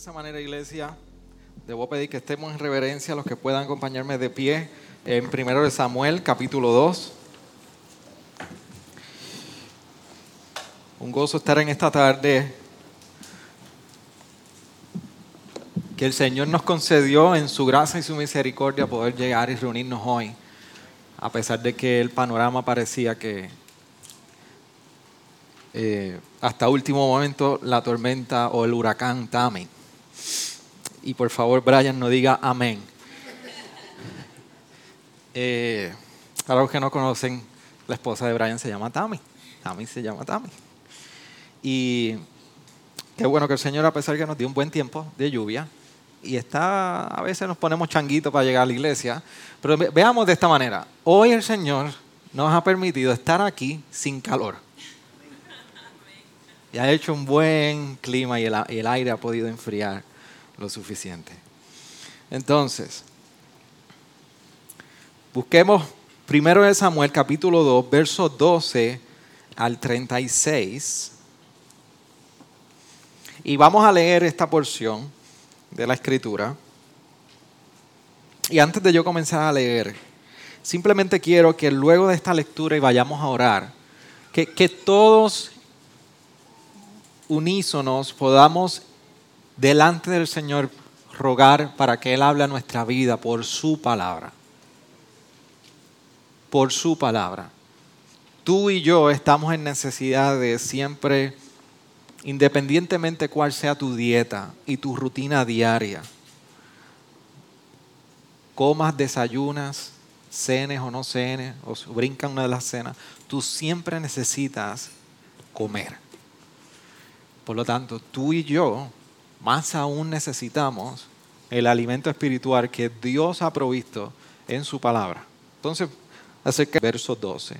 Esa manera, iglesia, debo pedir que estemos en reverencia a los que puedan acompañarme de pie en 1 de Samuel, capítulo 2. Un gozo estar en esta tarde que el Señor nos concedió en su gracia y su misericordia poder llegar y reunirnos hoy, a pesar de que el panorama parecía que eh, hasta último momento la tormenta o el huracán Tami y por favor, Brian, no diga amén. Eh, para los que no conocen, la esposa de Brian se llama Tammy. Tammy se llama Tammy. Y qué bueno que el Señor, a pesar de que nos dio un buen tiempo de lluvia, y está, a veces nos ponemos changuitos para llegar a la iglesia, pero veamos de esta manera. Hoy el Señor nos ha permitido estar aquí sin calor. Y ha hecho un buen clima y el aire ha podido enfriar lo suficiente. Entonces, busquemos primero de Samuel capítulo 2, versos 12 al 36. Y vamos a leer esta porción de la escritura. Y antes de yo comenzar a leer, simplemente quiero que luego de esta lectura y vayamos a orar, que, que todos unísonos podamos delante del Señor rogar para que Él hable a nuestra vida por su palabra. Por su palabra. Tú y yo estamos en necesidad de siempre, independientemente cuál sea tu dieta y tu rutina diaria, comas, desayunas, cenes o no cenes, o brincan una de las cenas, tú siempre necesitas comer. Por lo tanto, tú y yo más aún necesitamos el alimento espiritual que Dios ha provisto en su palabra. Entonces, acerca verso 12.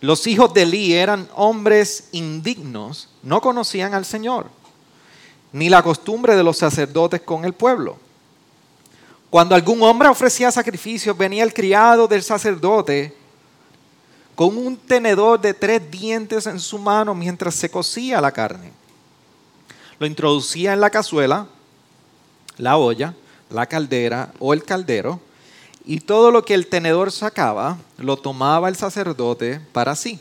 Los hijos de Eli eran hombres indignos, no conocían al Señor, ni la costumbre de los sacerdotes con el pueblo. Cuando algún hombre ofrecía sacrificios, venía el criado del sacerdote con un tenedor de tres dientes en su mano mientras se cocía la carne lo introducía en la cazuela, la olla, la caldera o el caldero, y todo lo que el tenedor sacaba lo tomaba el sacerdote para sí.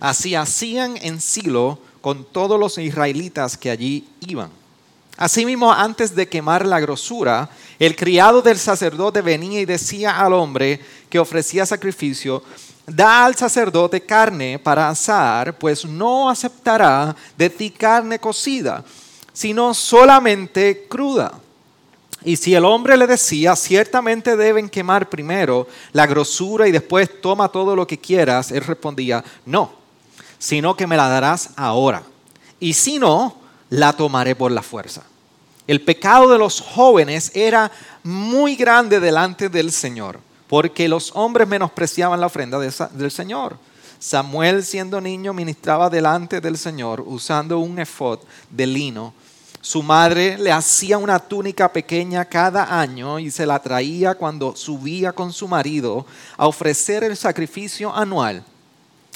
Así hacían en Silo con todos los israelitas que allí iban. Asimismo, antes de quemar la grosura, el criado del sacerdote venía y decía al hombre que ofrecía sacrificio, da al sacerdote carne para asar, pues no aceptará de ti carne cocida, sino solamente cruda. Y si el hombre le decía, ciertamente deben quemar primero la grosura y después toma todo lo que quieras, él respondía, no, sino que me la darás ahora. Y si no, la tomaré por la fuerza. El pecado de los jóvenes era muy grande delante del Señor porque los hombres menospreciaban la ofrenda del Señor. Samuel, siendo niño, ministraba delante del Señor usando un efod de lino. Su madre le hacía una túnica pequeña cada año y se la traía cuando subía con su marido a ofrecer el sacrificio anual.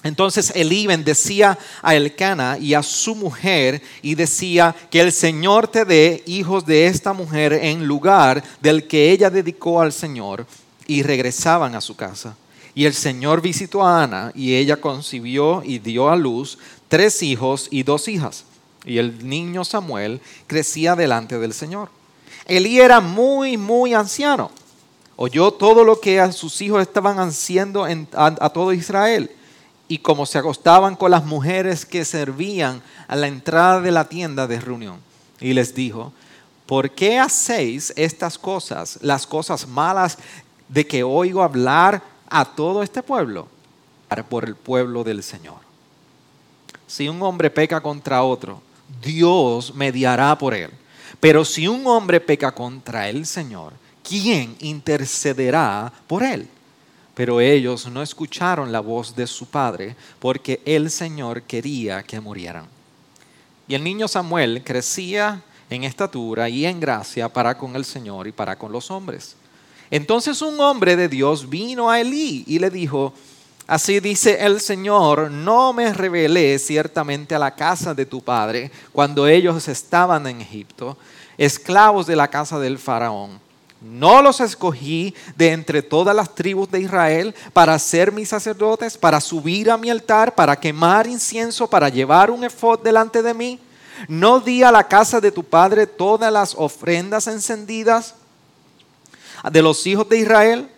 Entonces Elí bendecía a Elcana y a su mujer y decía que el Señor te dé hijos de esta mujer en lugar del que ella dedicó al Señor y regresaban a su casa. Y el Señor visitó a Ana y ella concibió y dio a luz tres hijos y dos hijas. Y el niño Samuel crecía delante del Señor. Elí era muy, muy anciano. Oyó todo lo que a sus hijos estaban haciendo a, a todo Israel. Y como se acostaban con las mujeres que servían a la entrada de la tienda de reunión. Y les dijo, ¿por qué hacéis estas cosas, las cosas malas de que oigo hablar a todo este pueblo por el pueblo del Señor. Si un hombre peca contra otro, Dios mediará por él. Pero si un hombre peca contra el Señor, ¿quién intercederá por él? Pero ellos no escucharon la voz de su padre porque el Señor quería que murieran. Y el niño Samuel crecía en estatura y en gracia para con el Señor y para con los hombres. Entonces un hombre de Dios vino a Elí y le dijo, Así dice el Señor, no me revelé ciertamente a la casa de tu padre cuando ellos estaban en Egipto, esclavos de la casa del faraón. No los escogí de entre todas las tribus de Israel para ser mis sacerdotes, para subir a mi altar, para quemar incienso, para llevar un efod delante de mí. No di a la casa de tu padre todas las ofrendas encendidas de los hijos de Israel.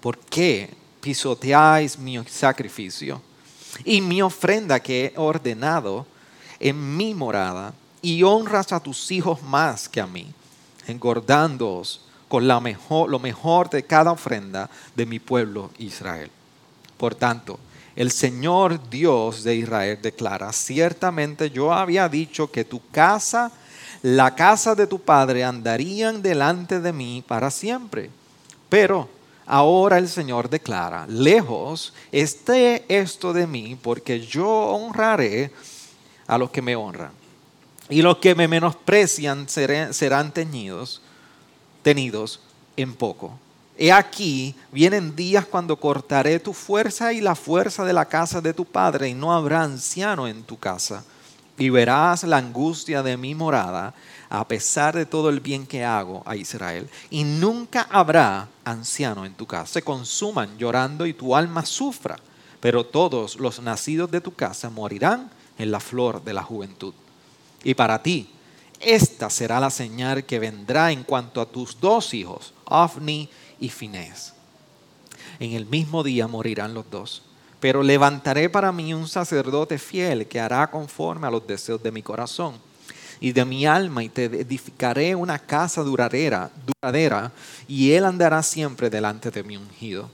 ¿Por qué pisoteáis mi sacrificio y mi ofrenda que he ordenado en mi morada y honras a tus hijos más que a mí, engordándoos con la mejor, lo mejor de cada ofrenda de mi pueblo Israel. Por tanto, el Señor Dios de Israel declara, ciertamente yo había dicho que tu casa, la casa de tu padre andarían delante de mí para siempre. Pero Ahora el Señor declara, lejos esté esto de mí, porque yo honraré a los que me honran. Y los que me menosprecian serán tenidos en poco. He aquí, vienen días cuando cortaré tu fuerza y la fuerza de la casa de tu padre, y no habrá anciano en tu casa. Y verás la angustia de mi morada a pesar de todo el bien que hago a Israel. Y nunca habrá anciano en tu casa. Se consuman llorando y tu alma sufra, pero todos los nacidos de tu casa morirán en la flor de la juventud. Y para ti, esta será la señal que vendrá en cuanto a tus dos hijos, Ofni y Finés. En el mismo día morirán los dos. Pero levantaré para mí un sacerdote fiel que hará conforme a los deseos de mi corazón y de mi alma y te edificaré una casa duradera, duradera y él andará siempre delante de mi ungido.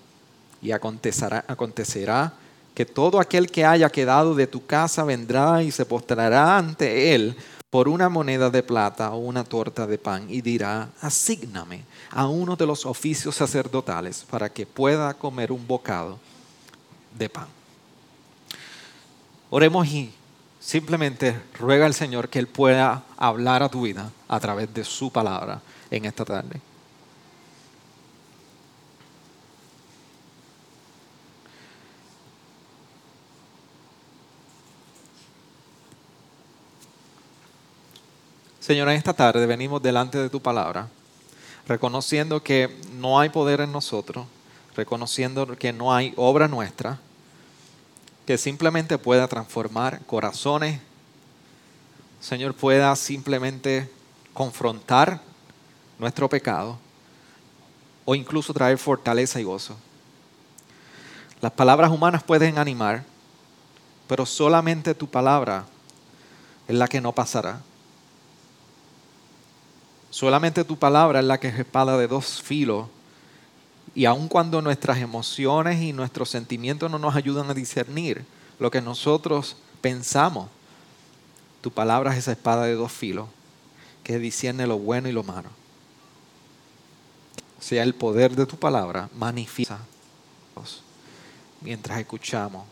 Y acontecerá, acontecerá que todo aquel que haya quedado de tu casa vendrá y se postrará ante él por una moneda de plata o una torta de pan y dirá, asígname a uno de los oficios sacerdotales para que pueda comer un bocado de pan. Oremos y Simplemente ruega al Señor que Él pueda hablar a tu vida a través de su palabra en esta tarde. Señor, en esta tarde venimos delante de tu palabra, reconociendo que no hay poder en nosotros, reconociendo que no hay obra nuestra, que simplemente pueda transformar corazones, Señor, pueda simplemente confrontar nuestro pecado o incluso traer fortaleza y gozo. Las palabras humanas pueden animar, pero solamente tu palabra es la que no pasará. Solamente tu palabra es la que es espada de dos filos y aun cuando nuestras emociones y nuestros sentimientos no nos ayudan a discernir lo que nosotros pensamos, tu palabra es esa espada de dos filos que discierne lo bueno y lo malo. O sea, el poder de tu palabra manifiesta mientras escuchamos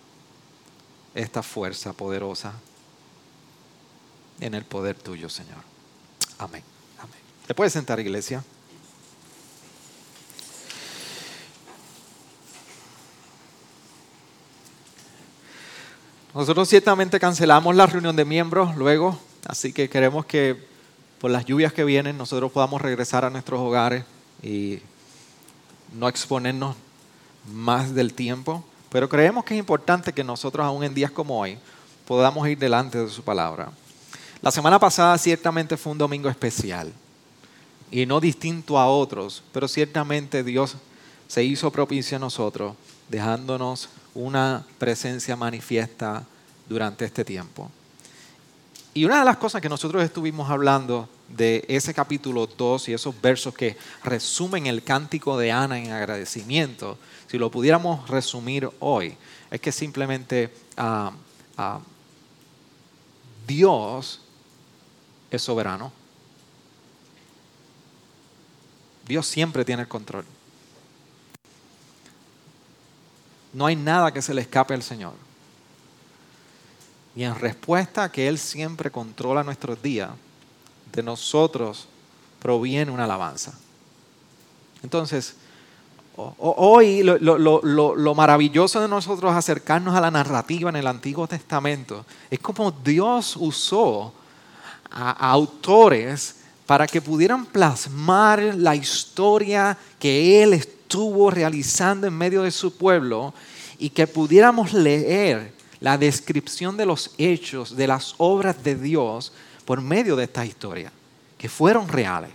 esta fuerza poderosa en el poder tuyo, Señor. Amén. Amén. ¿Te puedes sentar, iglesia? Nosotros ciertamente cancelamos la reunión de miembros luego, así que queremos que por las lluvias que vienen nosotros podamos regresar a nuestros hogares y no exponernos más del tiempo. Pero creemos que es importante que nosotros, aún en días como hoy, podamos ir delante de su palabra. La semana pasada ciertamente fue un domingo especial y no distinto a otros, pero ciertamente Dios se hizo propicio a nosotros, dejándonos una presencia manifiesta durante este tiempo. Y una de las cosas que nosotros estuvimos hablando de ese capítulo 2 y esos versos que resumen el cántico de Ana en agradecimiento, si lo pudiéramos resumir hoy, es que simplemente ah, ah, Dios es soberano. Dios siempre tiene el control. No hay nada que se le escape al Señor. Y en respuesta a que Él siempre controla nuestros días, de nosotros proviene una alabanza. Entonces, hoy lo, maravilloso de nosotros acercarnos a la narrativa en el Antiguo Testamento es como Dios usó a autores para que pudieran plasmar la historia que Él estuvo realizando en medio de su pueblo y que pudiéramos leer la descripción de los hechos, de las obras de Dios por medio de esta historia, que fueron reales.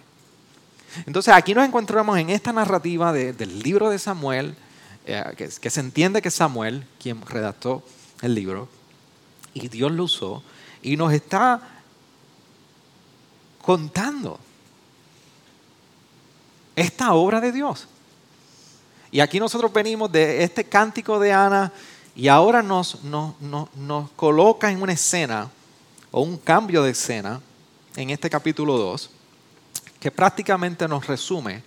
Entonces aquí nos encontramos en esta narrativa del libro de Samuel, eh, que, que se entiende que Samuel quien redactó el libro, y Dios lo usó, y nos está contando esta obra de Dios. Y aquí nosotros venimos de este cántico de Ana y ahora nos, nos, nos, coloca en una escena o un cambio de escena en este capítulo 2 que prácticamente nos resume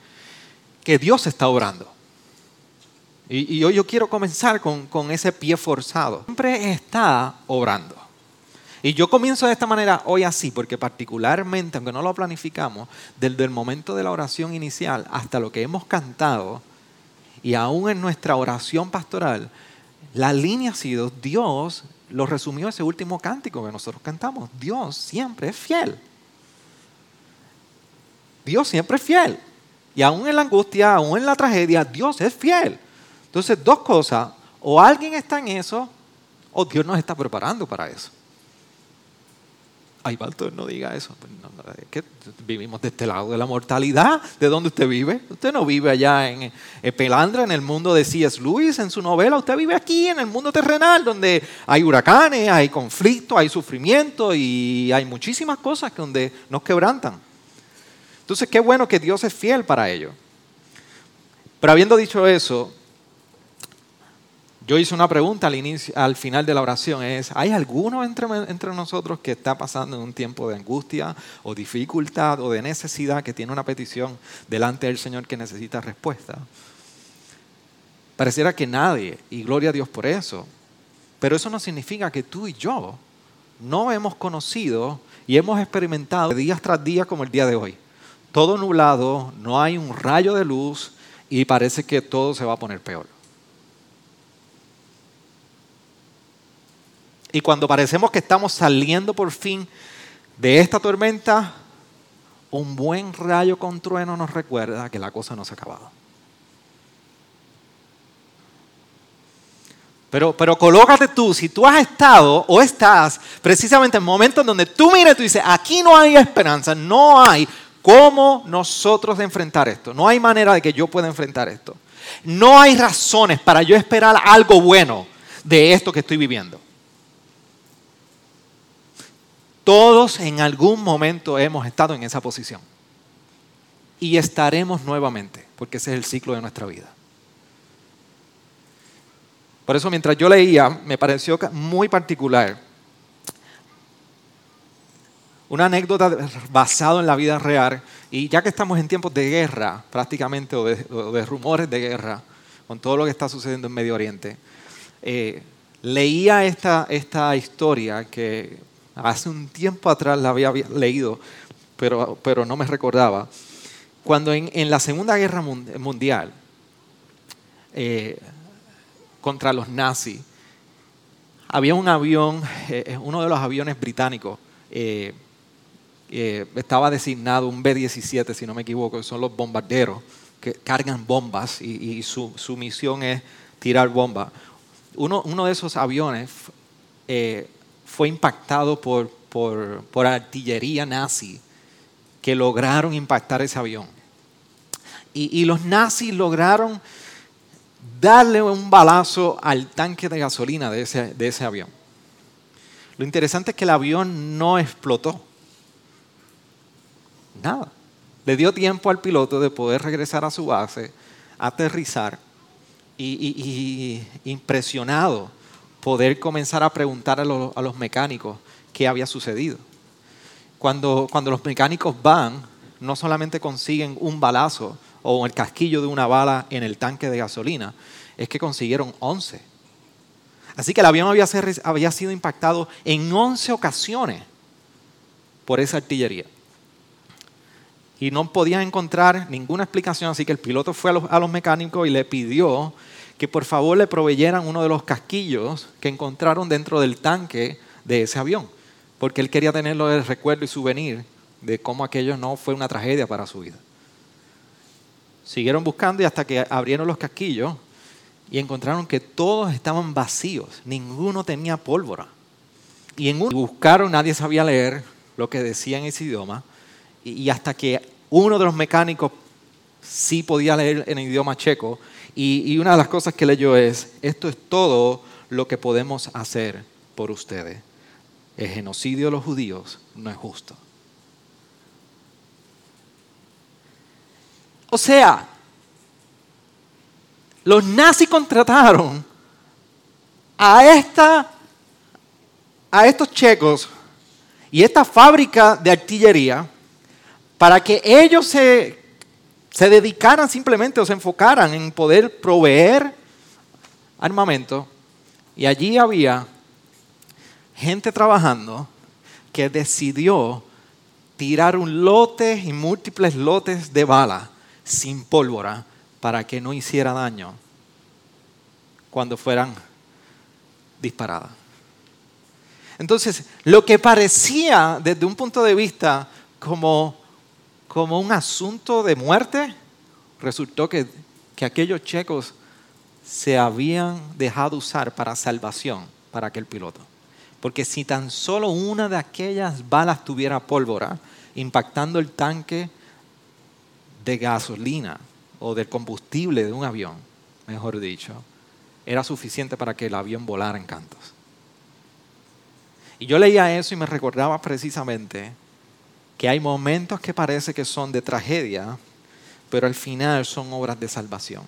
que Dios está obrando. Y, y hoy yo quiero comenzar con, con ese pie forzado. Siempre está obrando. Y yo comienzo de esta manera hoy así, porque particularmente, aunque no lo planificamos, desde el momento de la oración inicial hasta lo que hemos cantado, y aún en nuestra oración pastoral, la línea ha sido, Dios lo resumió ese último cántico que nosotros cantamos, Dios siempre es fiel. Dios siempre es fiel. Y aún en la angustia, aún en la tragedia, Dios es fiel. Entonces, dos cosas, o alguien está en eso, o Dios nos está preparando para eso. Ay, Baltor, no diga eso. Pues que vivimos de este lado de la mortalidad. ¿De dónde usted vive? Usted no vive allá en, Pelandra, en el mundo de C.S. Lewis, en su novela. Usted vive aquí, en el mundo terrenal, donde hay huracanes, hay conflicto, hay sufrimiento y hay muchísimas cosas donde nos quebrantan. Entonces, qué bueno que Dios es fiel para ello. Pero habiendo dicho eso, yo hice una pregunta al, al final de la oración, es, ¿hay alguno entre, entre nosotros que está pasando en un tiempo de angustia o dificultad o de necesidad, que tiene una petición delante del Señor que necesita respuesta? Pareciera que nadie, y gloria a Dios por eso, pero eso no significa que tú y yo no hemos conocido y hemos experimentado días tras día como el día de hoy. Todo nublado, no hay un rayo de luz y parece que todo se va a poner peor. Y cuando parecemos que estamos saliendo por fin de esta tormenta, un buen rayo con trueno nos recuerda que la cosa no se ha acabado. Pero, pero colócate tú, si tú has estado o estás precisamente en momentos en donde tú miras y tú dices, aquí no hay esperanza, no hay cómo nosotros enfrentar esto, no hay manera de que yo pueda enfrentar esto. No hay razones para yo esperar algo bueno de esto que estoy viviendo. Todos en algún momento hemos estado en esa posición. Y estaremos nuevamente, porque ese es el ciclo de nuestra vida. Por eso mientras yo leía, me pareció muy particular una anécdota basada en la vida real. Y ya que estamos en tiempos de guerra, prácticamente, o de, rumores de guerra, con todo lo que está sucediendo en Medio Oriente, eh, leía esta, esta historia que Hace un tiempo atrás la había leído, pero, pero no me recordaba. Cuando en, la Segunda Guerra Mundial, eh, contra los nazis, había un avión, eh, eh, uno de los aviones británicos, estaba designado un B-17, si no me equivoco, que son los bombarderos que cargan bombas y, su, misión es tirar bombas. Uno, uno de esos aviones fue impactado por, por, artillería nazi que lograron impactar ese avión. Y, los nazis lograron darle un balazo al tanque de gasolina de ese, de ese avión. Lo interesante es que el avión no explotó. Nada. Le dio tiempo al piloto de poder regresar a su base, aterrizar y, y impresionado poder comenzar a preguntar a los, mecánicos qué había sucedido. Cuando, cuando los mecánicos van, no solamente consiguen un balazo o el casquillo de una bala en el tanque de gasolina, es que consiguieron 11. Así que el avión había, sido impactado en 11 ocasiones por esa artillería. Y no podían encontrar ninguna explicación, así que el piloto fue a los mecánicos y le pidió que por favor le proveyeran uno de los casquillos que encontraron dentro del tanque de ese avión, porque él quería tenerlo de recuerdo y souvenir de cómo aquello no fue una tragedia para su vida. Siguieron buscando y hasta que abrieron los casquillos y encontraron que todos estaban vacíos, ninguno tenía pólvora. Y en buscaron, nadie sabía leer lo que decía en ese idioma, y, hasta que uno de los mecánicos sí podía leer en idioma checo, y, y una de las cosas que leyó es, esto es todo lo que podemos hacer por ustedes. El genocidio de los judíos no es justo. O sea, los nazis contrataron a, esta, a estos checos y esta fábrica de artillería para que ellos se, se dedicaran simplemente o se enfocaran en poder proveer armamento. Y allí había gente trabajando que decidió tirar un lote y múltiples lotes de bala sin pólvora para que no hiciera daño cuando fueran disparadas. Entonces, lo que parecía desde un punto de vista como, como un asunto de muerte, resultó que, que aquellos checos se habían dejado usar para salvación para aquel piloto. Porque si tan solo una de aquellas balas tuviera pólvora, impactando el tanque de gasolina o del combustible de un avión, mejor dicho, era suficiente para que el avión volara en cantos. Y yo leía eso y me recordaba precisamente que hay momentos que parece que son de tragedia, pero al final son obras de salvación.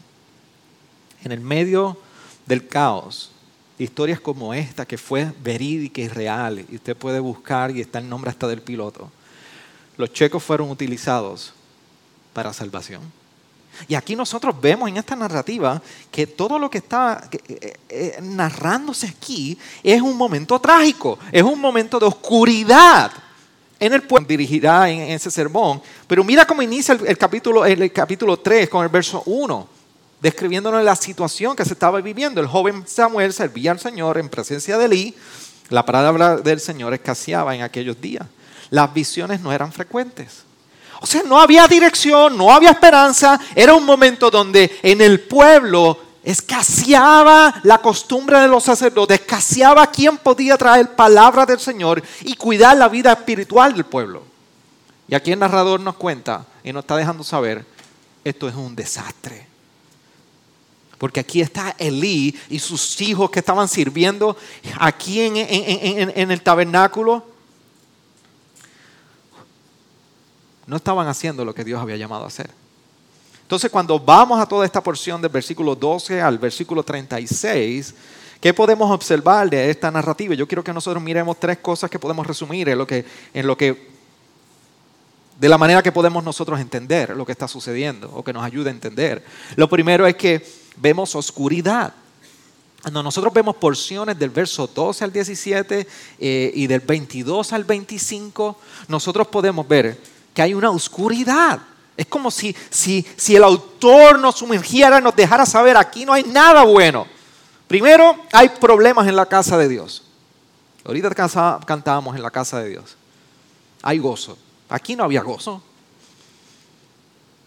En el medio del caos, historias como esta, que fue verídica y real, y usted puede buscar y está el nombre hasta del piloto, los checos fueron utilizados para salvación. Y aquí nosotros vemos en esta narrativa que todo lo que está eh, eh, narrándose aquí es un momento trágico, es un momento de oscuridad. En el pueblo dirigirá en, ese sermón. Pero mira cómo inicia el, capítulo, el capítulo 3 con el verso 1, describiéndonos la situación que se estaba viviendo. El joven Samuel servía al Señor en presencia de Elí. La palabra del Señor escaseaba en aquellos días. Las visiones no eran frecuentes. O sea, no había dirección, no había esperanza. Era un momento donde en el pueblo escaseaba la costumbre de los sacerdotes, escaseaba quién podía traer palabra del Señor y cuidar la vida espiritual del pueblo. Y aquí el narrador nos cuenta y nos está dejando saber, esto es un desastre. Porque aquí está Elí y sus hijos que estaban sirviendo aquí en, en el tabernáculo no estaban haciendo lo que Dios había llamado a hacer. Entonces, cuando vamos a toda esta porción del versículo 12 al versículo 36, ¿qué podemos observar de esta narrativa? Yo quiero que nosotros miremos tres cosas que podemos resumir en lo que, en lo que de la manera que podemos nosotros entender lo que está sucediendo o que nos ayude a entender. Lo primero es que vemos oscuridad. Cuando nosotros vemos porciones del verso 12 al 17 eh, y del 22 al 25, nosotros podemos ver que hay una oscuridad. Es como si, si, si el autor nos sumergiera, nos dejara saber, aquí no hay nada bueno. Primero, hay problemas en la casa de Dios. Ahorita cantábamos en la casa de Dios. Hay gozo. Aquí no había gozo.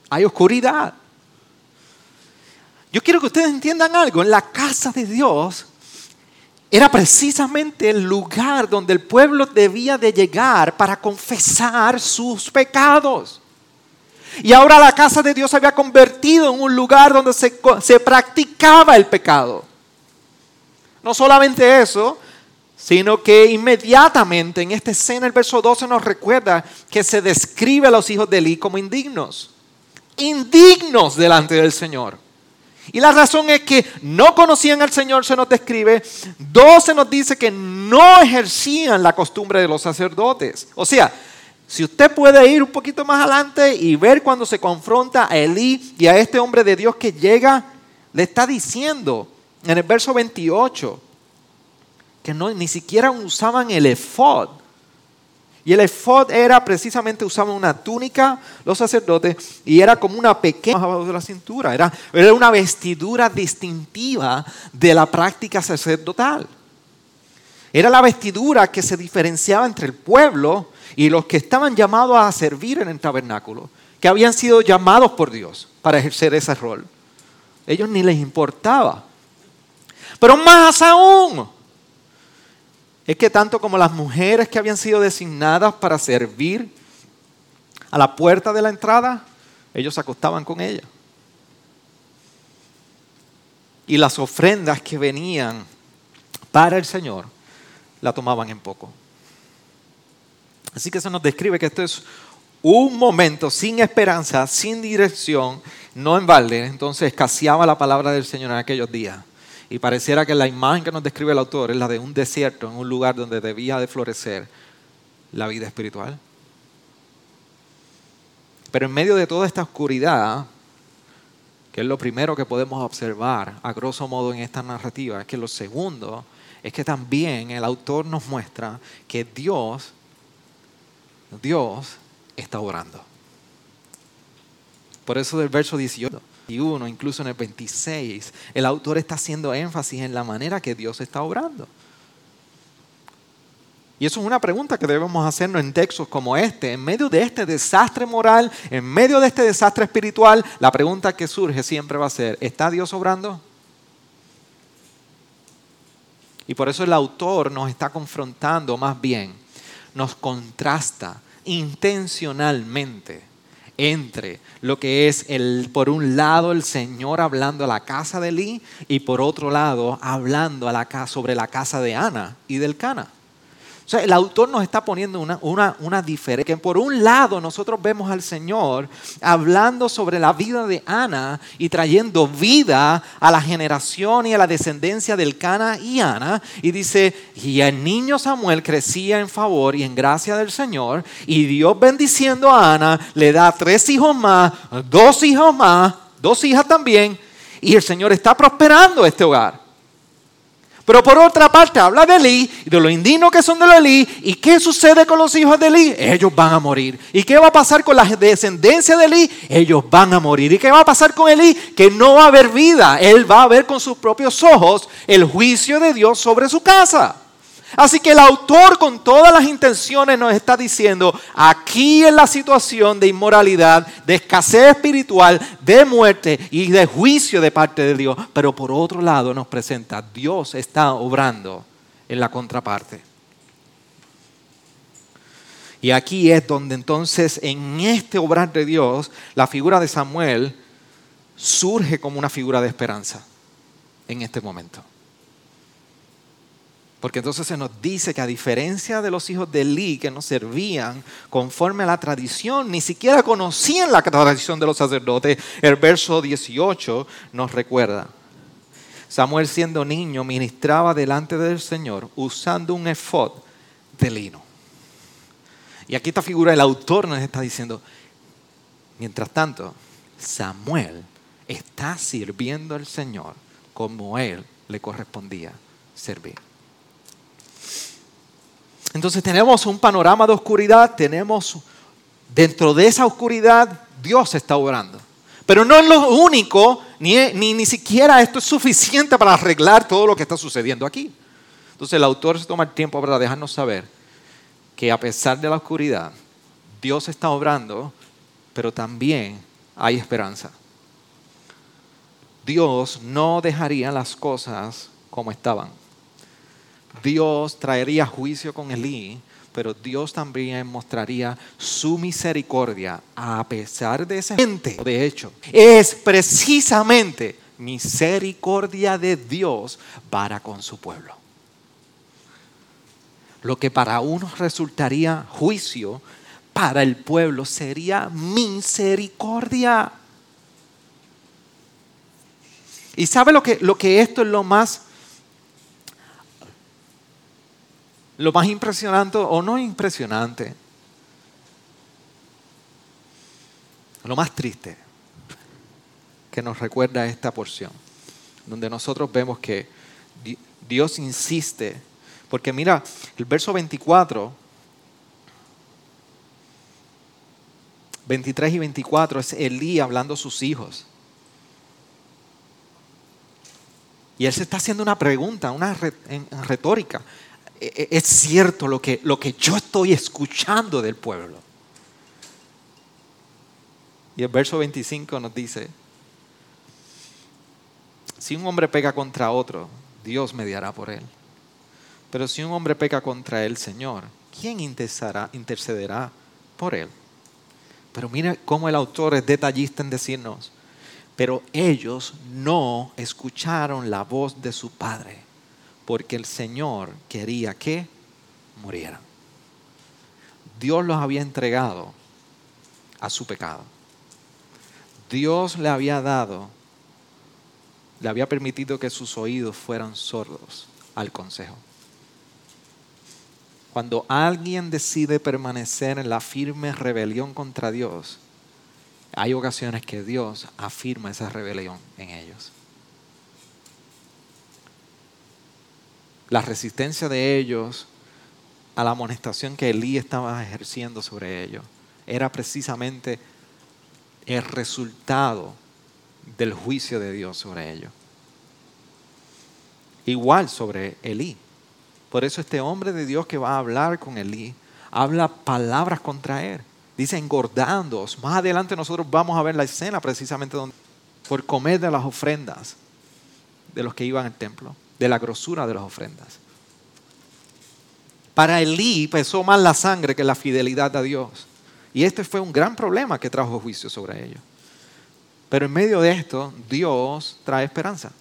Hay oscuridad. Yo quiero que ustedes entiendan algo. En la casa de Dios era precisamente el lugar donde el pueblo debía de llegar para confesar sus pecados. Y ahora la casa de Dios se había convertido en un lugar donde se, se practicaba el pecado. No solamente eso, sino que inmediatamente en esta escena el verso 12 nos recuerda que se describe a los hijos de Eli como indignos. Indignos delante del Señor. Y la razón es que no conocían al Señor, se nos describe. Dos, se nos dice que no ejercían la costumbre de los sacerdotes. O sea, si usted puede ir un poquito más adelante y ver cuando se confronta a Elí y a este hombre de Dios que llega, le está diciendo en el verso 28 que no, ni siquiera usaban el efod. Y el efod era precisamente, usaban una túnica los sacerdotes y era como una pequeña de la cintura. Era, era una vestidura distintiva de la práctica sacerdotal. Era la vestidura que se diferenciaba entre el pueblo y los que estaban llamados a servir en el tabernáculo, que habían sido llamados por Dios para ejercer ese rol. Ellos ni les importaba. Pero más aún, es que tanto como las mujeres que habían sido designadas para servir a la puerta de la entrada, ellos se acostaban con ella. Y las ofrendas que venían para el Señor la tomaban en poco. Así que eso nos describe que esto es un momento sin esperanza, sin dirección, no en balde. Entonces escaseaba la palabra del Señor en aquellos días. Y pareciera que la imagen que nos describe el autor es la de un desierto, en un lugar donde debía de florecer la vida espiritual. Pero en medio de toda esta oscuridad, que es lo primero que podemos observar a grosso modo en esta narrativa, es que lo segundo es que también el autor nos muestra que Dios, Dios está orando. Por eso del verso 18 uno, incluso en el 26, el autor está haciendo énfasis en la manera que Dios está obrando. Y eso es una pregunta que debemos hacernos en textos como este. En medio de este desastre moral, en medio de este desastre espiritual, la pregunta que surge siempre va a ser, ¿está Dios obrando? Y por eso el autor nos está confrontando más bien, nos contrasta intencionalmente entre lo que es el, por un lado el Señor hablando a la casa de Elí y por otro lado hablando a la, sobre la casa de Ana y del Cana. O sea, el autor nos está poniendo una, una, una diferencia. Que por un lado nosotros vemos al Señor hablando sobre la vida de Ana y trayendo vida a la generación y a la descendencia del Cana y Ana. Y dice, y el niño Samuel crecía en favor y en gracia del Señor. Y Dios bendiciendo a Ana le da tres hijos más, dos hijos más, dos hijas también. Y el Señor está prosperando este hogar. Pero por otra parte habla de Elí de los indignos que son de Elí. ¿Y qué sucede con los hijos de Elí? Ellos van a morir. ¿Y qué va a pasar con la descendencia de Elí? Ellos van a morir. ¿Y qué va a pasar con Elí? Que no va a haber vida. Él va a ver con sus propios ojos el juicio de Dios sobre su casa. Así que el autor con todas las intenciones nos está diciendo, aquí en la situación de inmoralidad, de escasez espiritual, de muerte y de juicio de parte de Dios, pero por otro lado nos presenta, Dios está obrando en la contraparte. Y aquí es donde entonces en este obrar de Dios, la figura de Samuel surge como una figura de esperanza en este momento. Porque entonces se nos dice que a diferencia de los hijos de Eli que no servían conforme a la tradición, ni siquiera conocían la tradición de los sacerdotes, el verso 18 nos recuerda. Samuel siendo niño ministraba delante del Señor usando un efod de lino. Y aquí esta figura, el autor nos está diciendo, mientras tanto, Samuel está sirviendo al Señor como él le correspondía servir. Entonces tenemos un panorama de oscuridad, tenemos dentro de esa oscuridad Dios está obrando. Pero no es lo único, ni, ni, ni siquiera esto es suficiente para arreglar todo lo que está sucediendo aquí. Entonces el autor se toma el tiempo para dejarnos saber que a pesar de la oscuridad, Dios está obrando, pero también hay esperanza. Dios no dejaría las cosas como estaban. Dios traería juicio con Elí, pero Dios también mostraría su misericordia a pesar de esa gente. De hecho, es precisamente misericordia de Dios para con su pueblo. Lo que para unos resultaría juicio, para el pueblo sería misericordia. Y sabe lo que, lo que esto es lo más, lo más impresionante o no impresionante, lo más triste que nos recuerda esta porción, donde nosotros vemos que Dios insiste, porque mira, el verso 24 23 y 24 es Elí hablando a sus hijos. Y él se está haciendo una pregunta, una retórica. E, e, ¿Es cierto lo que, lo que yo estoy escuchando del pueblo? Y el verso 25 nos dice, si un hombre peca contra otro, Dios mediará por él. Pero si un hombre peca contra el Señor, ¿quién intercederá por él? Pero mire cómo el autor es detallista en decirnos, pero ellos no escucharon la voz de su padre, porque el Señor quería que murieran. Dios los había entregado a su pecado. Dios le había dado, le había permitido que sus oídos fueran sordos al consejo. Cuando alguien decide permanecer en la firme rebelión contra Dios, hay ocasiones que Dios afirma esa rebelión en ellos. La resistencia de ellos a la amonestación que Elí estaba ejerciendo sobre ellos era precisamente el resultado del juicio de Dios sobre ellos. Igual sobre Elí. Por eso este hombre de Dios que va a hablar con Elí, habla palabras contra él. Dice engordándoos. Más adelante nosotros vamos a ver la escena precisamente donde, por comer de las ofrendas de los que iban al templo, de la grosura de las ofrendas. Para Elí pesó más la sangre que la fidelidad a Dios. Y este fue un gran problema que trajo juicio sobre ellos. Pero en medio de esto, Dios trae esperanza.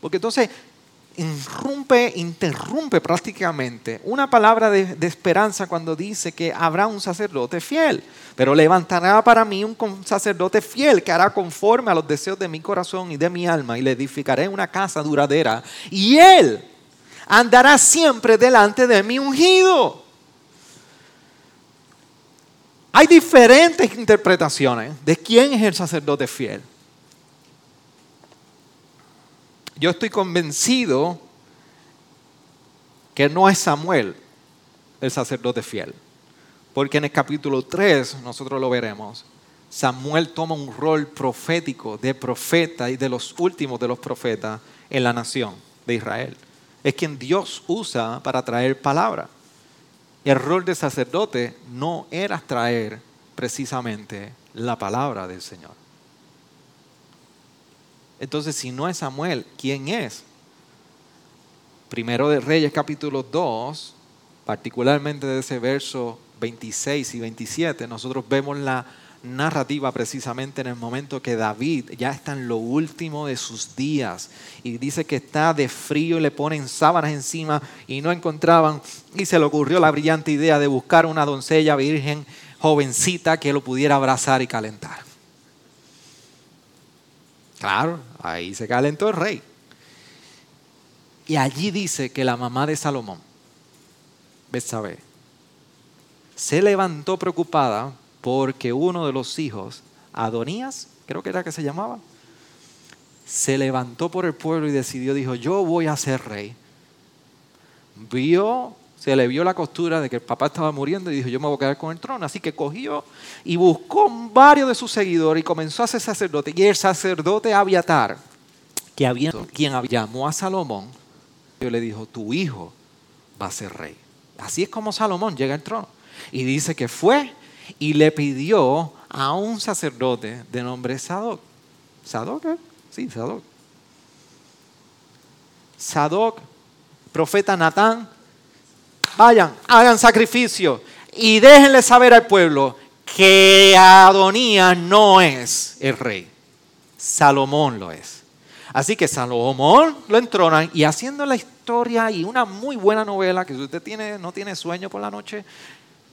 Porque entonces interrumpe, interrumpe prácticamente una palabra de, de, esperanza cuando dice que habrá un sacerdote fiel, pero levantará para mí un sacerdote fiel que hará conforme a los deseos de mi corazón y de mi alma y le edificaré una casa duradera y él andará siempre delante de mi ungido. Hay diferentes interpretaciones de quién es el sacerdote fiel. Yo estoy convencido que no es Samuel el sacerdote fiel. Porque en el capítulo 3, nosotros lo veremos, Samuel toma un rol profético de profeta y de los últimos de los profetas en la nación de Israel. Es quien Dios usa para traer palabra. El rol de sacerdote no era traer precisamente la palabra del Señor. Entonces, si no es Samuel, ¿quién es? Primero de Reyes capítulo 2, particularmente de ese verso 26 y 27, nosotros vemos la narrativa precisamente en el momento que David ya está en lo último de sus días y dice que está de frío y le ponen sábanas encima y no encontraban y se le ocurrió la brillante idea de buscar una doncella virgen jovencita que lo pudiera abrazar y calentar. Claro, ahí se calentó el rey. Y allí dice que la mamá de Salomón, Betsabé, se levantó preocupada porque uno de los hijos, Adonías, creo que era que se llamaba, se levantó por el pueblo y decidió, dijo, yo voy a ser rey. Vio se le vio la costura de que el papá estaba muriendo y dijo, yo me voy a quedar con el trono. Así que cogió y buscó varios de sus seguidores y comenzó a ser sacerdote. Y el sacerdote Abiatar, que había, quien llamó a Salomón, le dijo, tu hijo va a ser rey. Así es como Salomón llega al trono. Y dice que fue y le pidió a un sacerdote de nombre Sadoc. ¿Sadoc? Eh? Sí, Sadoc. Sadoc, profeta Natán, vayan, hagan sacrificio y déjenle saber al pueblo que Adonías no es el rey, Salomón lo es. Así que Salomón lo entronan y haciendo la historia y una muy buena novela que si usted tiene, no tiene sueño por la noche,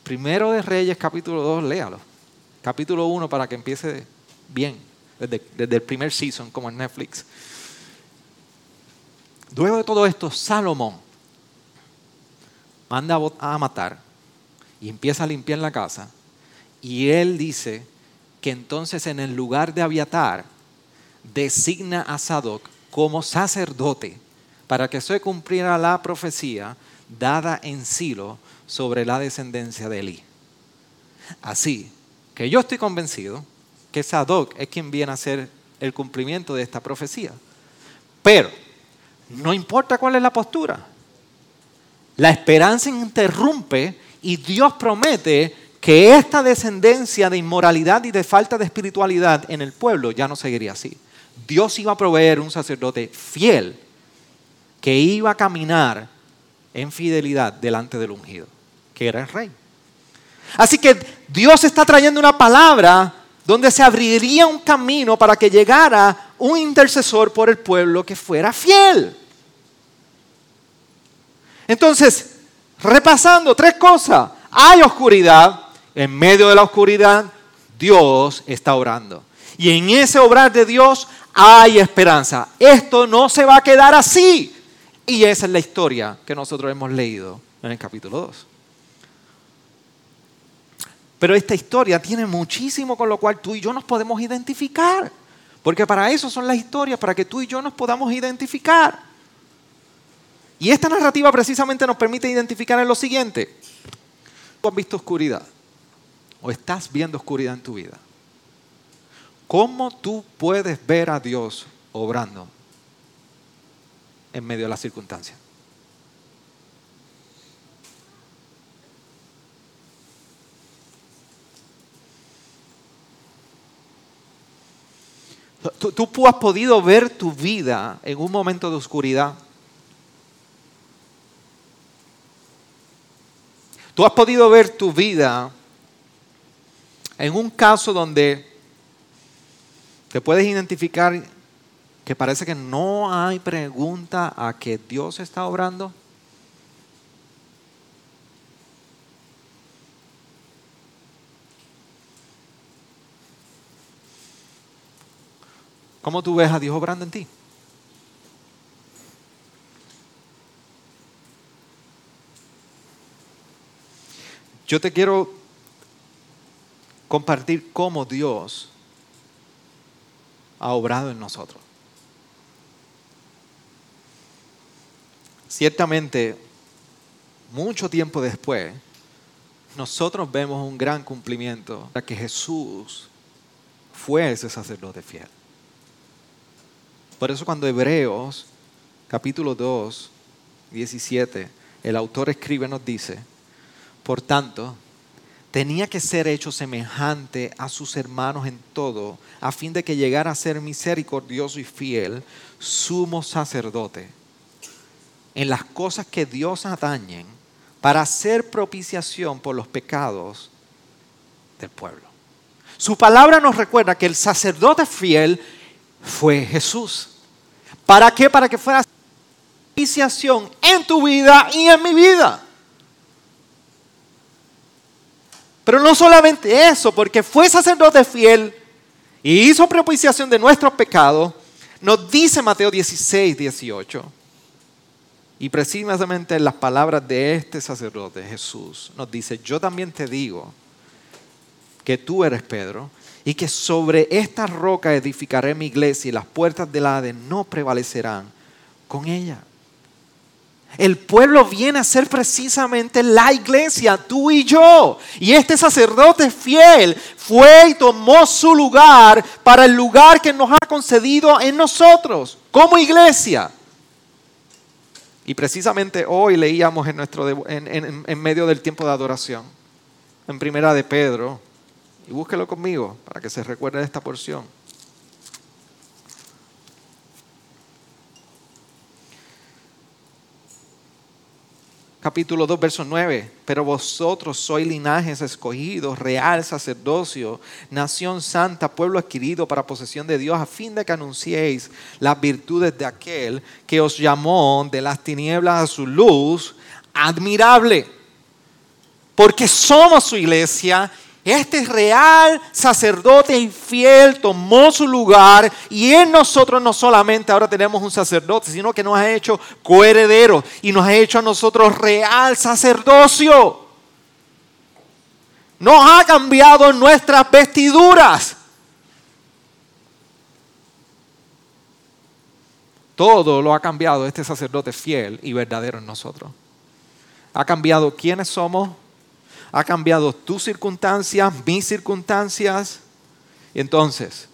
primero de Reyes capítulo 2, léalo. Capítulo 1 para que empiece bien, desde, desde el primer season como en Netflix. Luego de todo esto, Salomón manda a matar y empieza a limpiar la casa. Y él dice que entonces en el lugar de Abiatar designa a Sadoc como sacerdote para que se cumpliera la profecía dada en Silo sobre la descendencia de Eli. Así que yo estoy convencido que Sadoc es quien viene a hacer el cumplimiento de esta profecía. Pero no importa cuál es la postura, la esperanza interrumpe y Dios promete que esta descendencia de inmoralidad y de falta de espiritualidad en el pueblo ya no seguiría así. Dios iba a proveer un sacerdote fiel que iba a caminar en fidelidad delante del ungido, que era el rey. Así que Dios está trayendo una palabra donde se abriría un camino para que llegara un intercesor por el pueblo que fuera fiel. Entonces, repasando tres cosas. Hay oscuridad, en medio de la oscuridad Dios está orando. Y en ese obrar de Dios hay esperanza. Esto no se va a quedar así. Y esa es la historia que nosotros hemos leído en el capítulo 2. Pero esta historia tiene muchísimo con lo cual tú y yo nos podemos identificar. Porque para eso son las historias, para que tú y yo nos podamos identificar. Y esta narrativa precisamente nos permite identificar en lo siguiente. Tú has visto oscuridad o estás viendo oscuridad en tu vida. ¿Cómo tú puedes ver a Dios obrando en medio de las circunstancias? Tú, tú, has podido ver tu vida en un momento de oscuridad. Tú has podido ver tu vida en un caso donde te puedes identificar que parece que no hay pregunta a que Dios está obrando. ¿Cómo tú ves a Dios obrando en ti? Yo te quiero compartir cómo Dios ha obrado en nosotros. Ciertamente, mucho tiempo después, nosotros vemos un gran cumplimiento de que Jesús fue ese sacerdote fiel. Por eso cuando Hebreos capítulo 2, 17, el autor escribe, nos dice, por tanto, tenía que ser hecho semejante a sus hermanos en todo, a fin de que llegara a ser misericordioso y fiel, sumo sacerdote, en las cosas que Dios atañen, para hacer propiciación por los pecados del pueblo. Su palabra nos recuerda que el sacerdote fiel fue Jesús. ¿Para qué? Para que fuera propiciación en tu vida y en mi vida. Pero no solamente eso, porque fue sacerdote fiel y hizo propiciación de nuestros pecados, nos dice Mateo 16, 18. Y precisamente en las palabras de este sacerdote, Jesús, nos dice, yo también te digo que tú eres Pedro y que sobre esta roca edificaré mi iglesia y las puertas del Hades no prevalecerán con ella. El pueblo viene a ser precisamente la iglesia, tú y yo. Y este sacerdote fiel fue y tomó su lugar para el lugar que nos ha concedido en nosotros, como iglesia. Y precisamente hoy leíamos en, nuestro, en, en medio del tiempo de adoración, en primera de Pedro, y búsquelo conmigo para que se recuerde de esta porción. Capítulo 2, verso 9. Pero vosotros sois linajes escogidos, real sacerdocio, nación santa, pueblo adquirido para posesión de Dios, a fin de que anunciéis las virtudes de aquel que os llamó de las tinieblas a su luz admirable. Porque somos su iglesia Este real sacerdote infiel tomó su lugar y en nosotros no solamente ahora tenemos un sacerdote, sino que nos ha hecho coherederos y nos ha hecho a nosotros real sacerdocio. Nos ha cambiado nuestras vestiduras. Todo lo ha cambiado este sacerdote fiel y verdadero en nosotros. Ha cambiado quiénes somos, ha cambiado tus circunstancias, mis circunstancias. Entonces,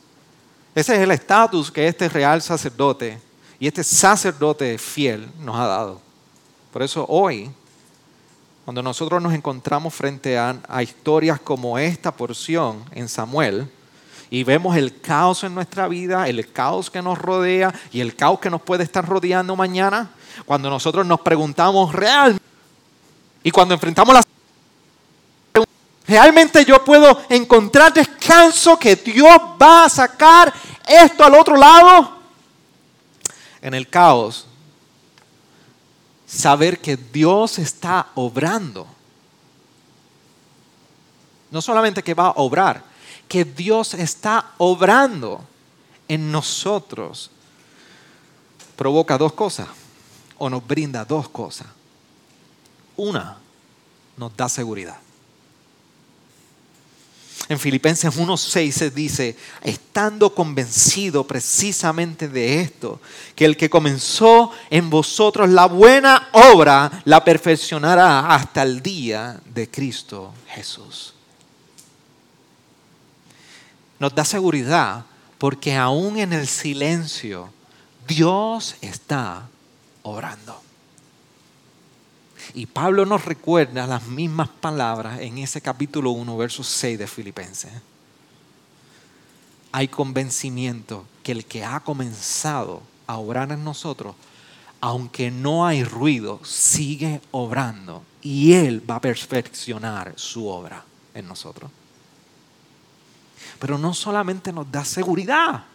ese es el estatus que este real sacerdote y este sacerdote fiel nos ha dado. Por eso hoy, cuando nosotros nos encontramos frente a, a historias como esta porción en Samuel, y vemos el caos en nuestra vida, el caos que nos rodea y el caos que nos puede estar rodeando mañana, cuando nosotros nos preguntamos realmente y cuando enfrentamos las realmente yo puedo encontrar descanso que Dios va a sacar esto al otro lado. En el caos, saber que Dios está obrando. No solamente que va a obrar, que Dios está obrando en nosotros provoca dos cosas o nos brinda dos cosas. Una, nos da seguridad. En Filipenses 1.6 se dice, estando convencido precisamente de esto, que el que comenzó en vosotros la buena obra la perfeccionará hasta el día de Cristo Jesús nos da seguridad porque aún en el silencio Dios está orando. Y Pablo nos recuerda las mismas palabras en ese capítulo 1, verso 6 de Filipenses. Hay convencimiento que el que ha comenzado a orar en nosotros, aunque no hay ruido, sigue obrando y Él va a perfeccionar su obra en nosotros. Pero no solamente nos da seguridad,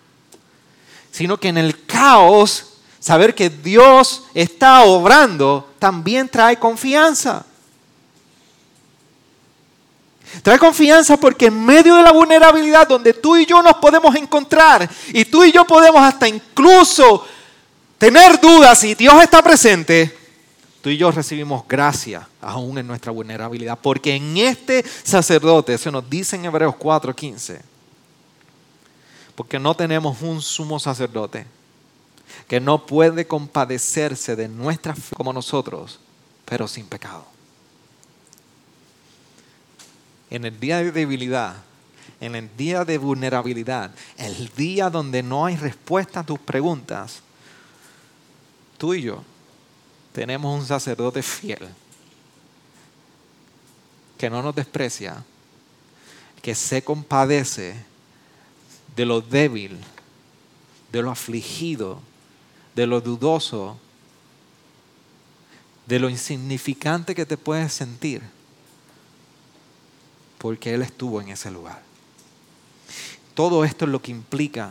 sino que en el caos, saber que Dios está obrando también trae confianza. Trae confianza porque en medio de la vulnerabilidad donde tú y yo nos podemos encontrar y tú y yo podemos hasta incluso tener dudas si Dios está presente, tú y yo recibimos gracia aún en nuestra vulnerabilidad. Porque en este sacerdote, se nos dice en Hebreos 4:15, porque no tenemos un sumo sacerdote que no puede compadecerse de nuestra fe como nosotros, pero sin pecado. En el día de debilidad, en el día de vulnerabilidad, el día donde no hay respuesta a tus preguntas, tú y yo tenemos un sacerdote fiel que no nos desprecia, que se compadece de lo débil, de lo afligido, de lo dudoso, de lo insignificante que te puedes sentir, porque Él estuvo en ese lugar. Todo esto es lo que implica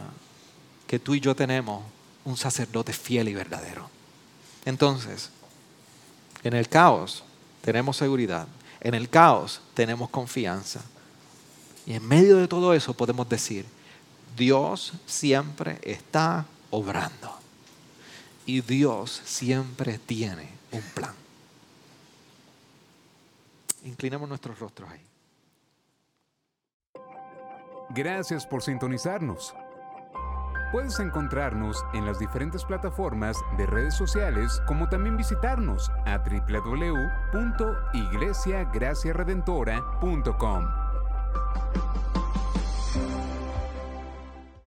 que tú y yo tenemos un sacerdote fiel y verdadero. Entonces, en el caos tenemos seguridad, en el caos tenemos confianza. Y en medio de todo eso podemos decir, Dios siempre está obrando. Y Dios siempre tiene un plan. Inclinemos nuestros rostros ahí. Gracias por sintonizarnos. Puedes encontrarnos en las diferentes plataformas de redes sociales, como también visitarnos a www.iglesiagraciaredentora.com.